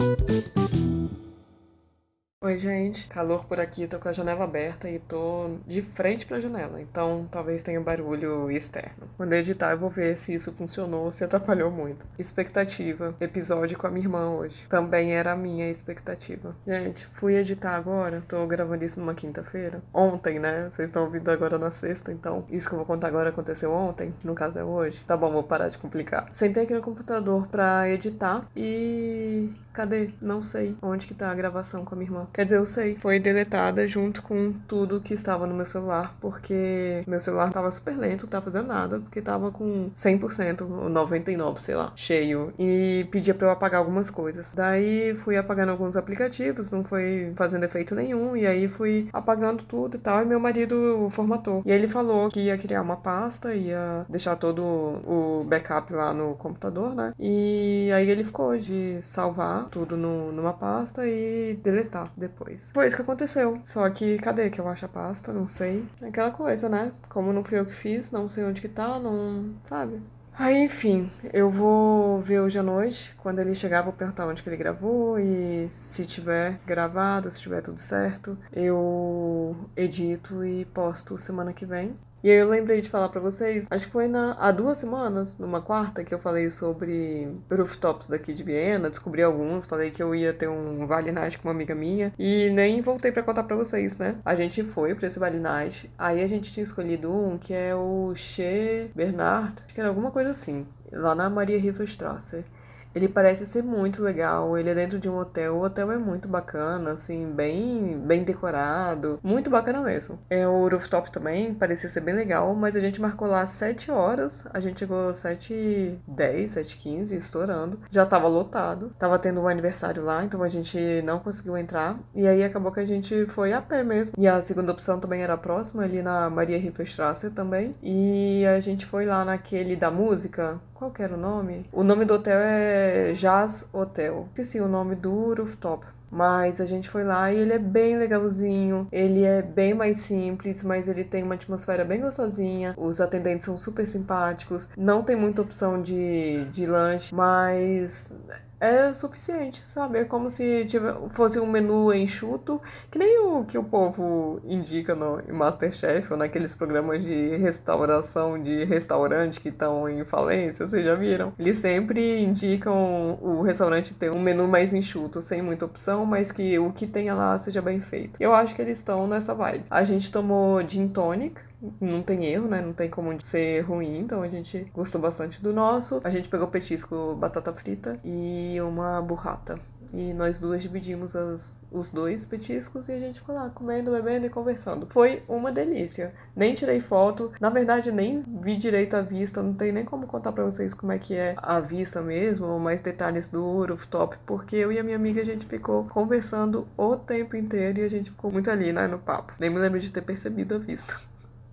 thank you Oi, gente. Calor por aqui, tô com a janela aberta e tô de frente pra janela, então talvez tenha barulho externo. Quando editar, eu vou ver se isso funcionou, se atrapalhou muito. Expectativa. Episódio com a minha irmã hoje. Também era a minha expectativa. Gente, fui editar agora, tô gravando isso numa quinta-feira. Ontem, né? Vocês estão ouvindo agora na sexta, então isso que eu vou contar agora aconteceu ontem, no caso é hoje. Tá bom, vou parar de complicar. Sentei aqui no computador pra editar e. Cadê? Não sei onde que tá a gravação com a minha irmã. Quer dizer, eu sei. Foi deletada junto com tudo que estava no meu celular, porque meu celular tava super lento, não tava fazendo nada, porque tava com 100%, 99%, sei lá, cheio. E pedia pra eu apagar algumas coisas. Daí fui apagando alguns aplicativos, não foi fazendo efeito nenhum, e aí fui apagando tudo e tal, e meu marido formatou. E ele falou que ia criar uma pasta, ia deixar todo o backup lá no computador, né? E aí ele ficou de salvar tudo no, numa pasta e deletar depois. Foi isso que aconteceu. Só que cadê que eu acho a pasta? Não sei. Aquela coisa, né? Como não fui eu que fiz, não sei onde que tá, não. Sabe? Aí, enfim, eu vou ver hoje à noite. Quando ele chegar, vou perguntar onde que ele gravou e se tiver gravado, se tiver tudo certo, eu edito e posto semana que vem. E aí eu lembrei de falar para vocês, acho que foi na, há duas semanas, numa quarta, que eu falei sobre rooftops daqui de Viena, descobri alguns, falei que eu ia ter um Vale Night com uma amiga minha e nem voltei para contar para vocês, né? A gente foi para esse Vale Night, aí a gente tinha escolhido um que é o Che Bernard, acho que era alguma coisa assim, lá na Maria Riva Strasser. Ele parece ser muito legal. Ele é dentro de um hotel. O hotel é muito bacana, assim, bem, bem decorado. Muito bacana mesmo. É, o rooftop também parecia ser bem legal, mas a gente marcou lá 7 horas. A gente chegou 7 10, 7 15, estourando. Já tava lotado. Tava tendo um aniversário lá, então a gente não conseguiu entrar. E aí acabou que a gente foi a pé mesmo. E a segunda opção também era próxima, ali na Maria Riefenstrasse também. E a gente foi lá naquele da música, qual que era o nome? O nome do hotel é Jazz Hotel. Esqueci o nome do rooftop. Mas a gente foi lá e ele é bem legalzinho, ele é bem mais simples, mas ele tem uma atmosfera bem gostosinha. Os atendentes são super simpáticos, não tem muita opção de, de lanche, mas é suficiente, sabe? É como se tiver, fosse um menu enxuto, que nem o que o povo indica no Masterchef ou naqueles programas de restauração de restaurante que estão em falência, vocês já viram? Eles sempre indicam o restaurante ter um menu mais enxuto, sem muita opção, mas que o que tenha lá seja bem feito. Eu acho que eles estão nessa vibe. A gente tomou gin tonic, não tem erro, né? Não tem como ser ruim, então a gente gostou bastante do nosso. A gente pegou petisco, batata frita e uma burrata. E nós duas dividimos as, os dois petiscos e a gente ficou lá comendo, bebendo e conversando. Foi uma delícia. Nem tirei foto, na verdade nem vi direito a vista, não tem nem como contar para vocês como é que é a vista mesmo, mais detalhes do rooftop, porque eu e a minha amiga a gente ficou conversando o tempo inteiro e a gente ficou muito ali, né, no papo. Nem me lembro de ter percebido a vista.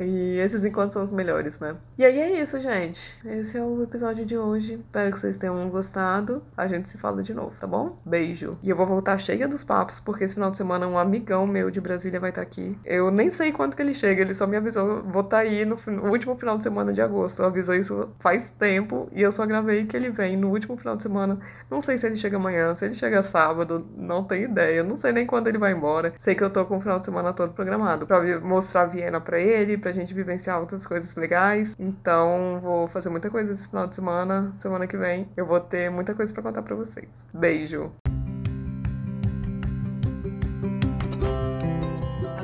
E esses encontros são os melhores, né? E aí é isso, gente. Esse é o episódio de hoje. Espero que vocês tenham gostado. A gente se fala de novo, tá bom? Beijo. E eu vou voltar cheia dos papos, porque esse final de semana um amigão meu de Brasília vai estar aqui. Eu nem sei quando que ele chega, ele só me avisou. Vou estar aí no, no último final de semana de agosto. Eu avisou isso faz tempo e eu só gravei que ele vem no último final de semana. Não sei se ele chega amanhã, se ele chega sábado, não tenho ideia. Não sei nem quando ele vai embora. Sei que eu tô com o final de semana todo programado pra mostrar Viena pra ele, pra gente vivenciar outras coisas legais. Então, vou fazer muita coisa esse final de semana. Semana que vem eu vou ter muita coisa para contar para vocês. Beijo!